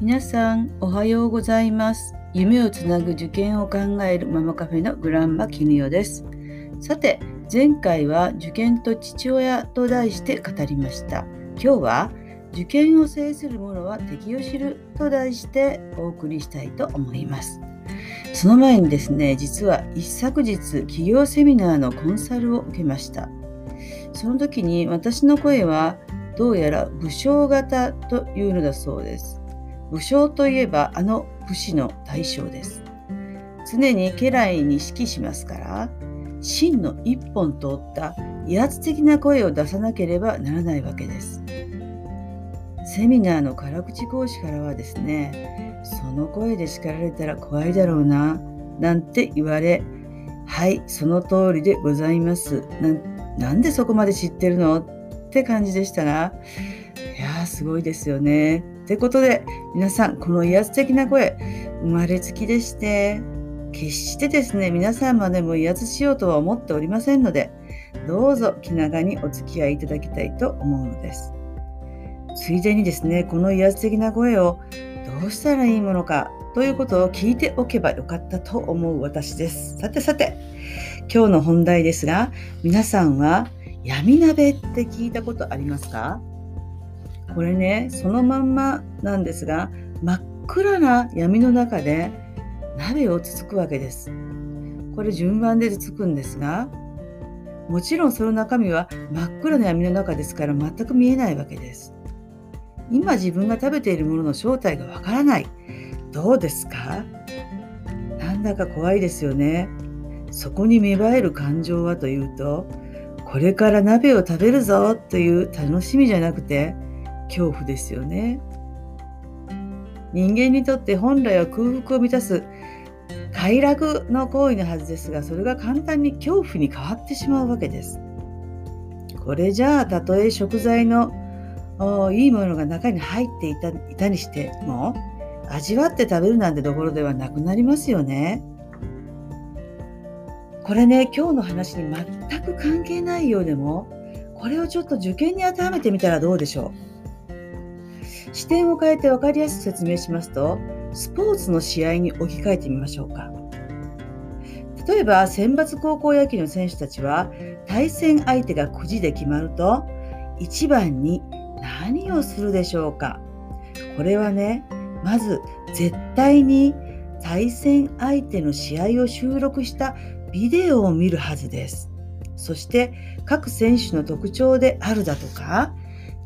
皆さんおはようございます。夢をつなぐ受験を考えるママカフェのグランマキヌヨです。さて前回は受験と父親と題して語りました。今日は受験を制する者は敵を知ると題してお送りしたいと思います。その前にですね実は一昨日企業セミナーのコンサルを受けました。その時に私の声はどうやら武将型というのだそうです。武将といえばあの武士の大将です。常に家来に指揮しますから真の一本通った威圧的な声を出さなければならないわけです。セミナーの辛口講師からはですねその声で叱られたら怖いだろうななんて言われはいその通りでございます。なんでそこまで知ってるの？って感じでしたがいやーすごいですよね。ってことで皆さんこの威圧的な声生まれつきでして決してですね皆様でも威圧しようとは思っておりませんのでどうぞ気長にお付き合いいただきたいと思うのです。ついでにですねこの威圧的な声をどうしたらいいものかということを聞いておけばよかったと思う私です。さてさて今日の本題ですが皆さんは闇鍋って聞いたことありますか？これねそのまんまなんですが真っ暗な闇の中で鍋をつつくわけです。これ順番でつつくんですがもちろんその中身は真っ暗な闇の中ですから全く見えないわけです。今自分が食べているものの正体がわからない。どうですか？なんだか怖いですよね。そこに芽生える感情はというとこれから鍋を食べるぞという楽しみじゃなくて恐怖ですよね。人間にとって本来は空腹を満たす快楽の行為のはずですがそれが簡単に恐怖に変わってしまうわけです。これじゃあたとえ食材のいいものが中に入っていたいたにしても味わって食べるなんてところではなくなりますよね。これね今日の話に全く関係ないようでもこれをちょっと受験に当てはめてみたらどうでしょう？視点を変えて分かりやすく説明しますとスポーツの試合に置き換えてみましょうか例えば選抜高校野球の選手たちは対戦相手がくじで決まると1番に何をするでしょうかこれはねまず絶対に対戦相手の試合を収録したビデオを見るはずです。そして各選手の特徴であるだとか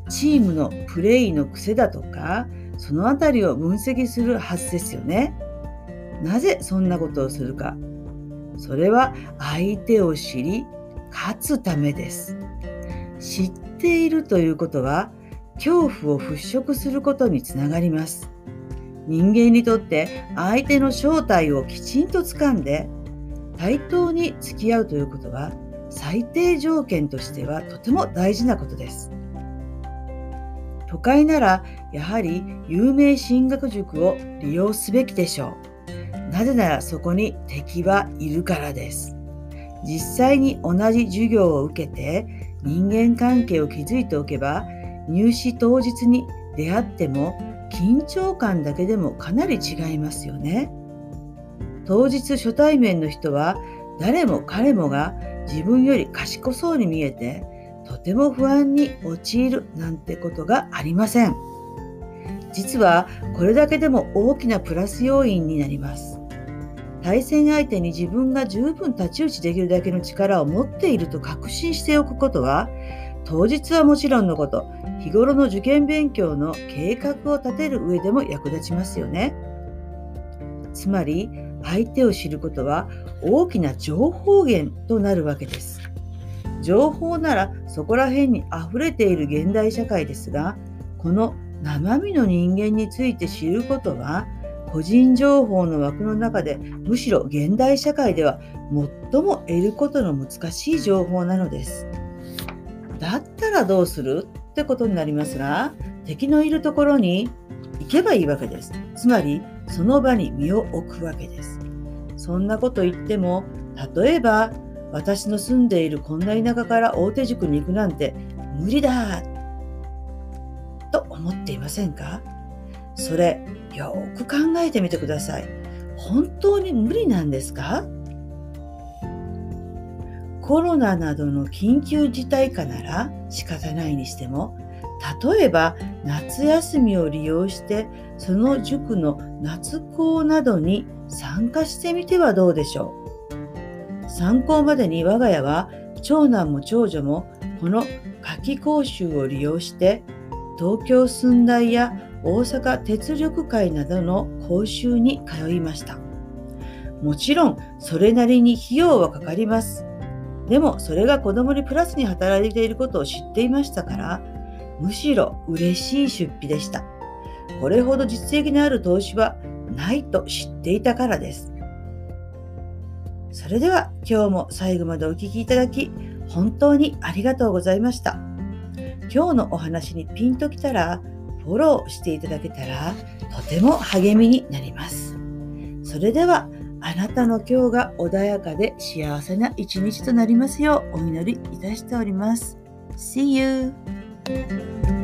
チームのプレイの癖だとかそのあたりを分析するはずですよね。なぜそんなことをするか。それは相手を知り勝つためです。知っているということは恐怖を払拭することにつながります。人間にとって相手の正体をきちんとつかんで対等に付き合うということは最低条件としてはとても大事なことです。都会ならやはり有名進学塾を利用すべきでしょう。なぜならそこに敵はいるからです。実際に同じ授業を受けて人間関係を築いておけば入試当日に出会っても緊張感だけでもかなり違いますよね。当日初対面の人は誰も彼もが自分より賢そうに見えてとても不安に陥るなんてことがありません。実はこれだけでも大きなプラス要因になります。対戦相手に自分が十分太刀打ちできるだけの力を持っていると確信しておくことは当日はもちろんのこと日頃の受験勉強の計画を立てる上でも役立ちますよね。つまり相手を知ることは大きな情報源となるわけです。情報ならそこら辺に溢れている現代社会ですがこの生身の人間について知ることは個人情報の枠の中でむしろ現代社会では最も得ることの難しい情報なのです。だったらどうするってことになりますが敵のいるところに行けばいいわけです。つまりその場に身を置くわけです。そんなこと言っても例えば私の住んでいるこんな田舎から大手塾に行くなんて無理だと思っていませんか？それよく考えてみてください。本当に無理なんですか？コロナなどの緊急事態下なら仕方ないにしても例えば夏休みを利用してその塾の夏校などに参加してみてはどうでしょう？参考までに我が家は長男も長女もこの夏季講習を利用して東京寸大や大阪鉄力会などの講習に通いました。もちろんそれなりに費用はかかります。でもそれが子供にプラスに働いていることを知っていましたからむしろ嬉しい出費でした。これほど実績のある投資はないと知っていたからです。それでは今日も最後までお聴きいただき本当にありがとうございました今日のお話にピンときたらフォローしていただけたらとても励みになりますそれではあなたの今日が穏やかで幸せな一日となりますようお祈りいたしております。See you!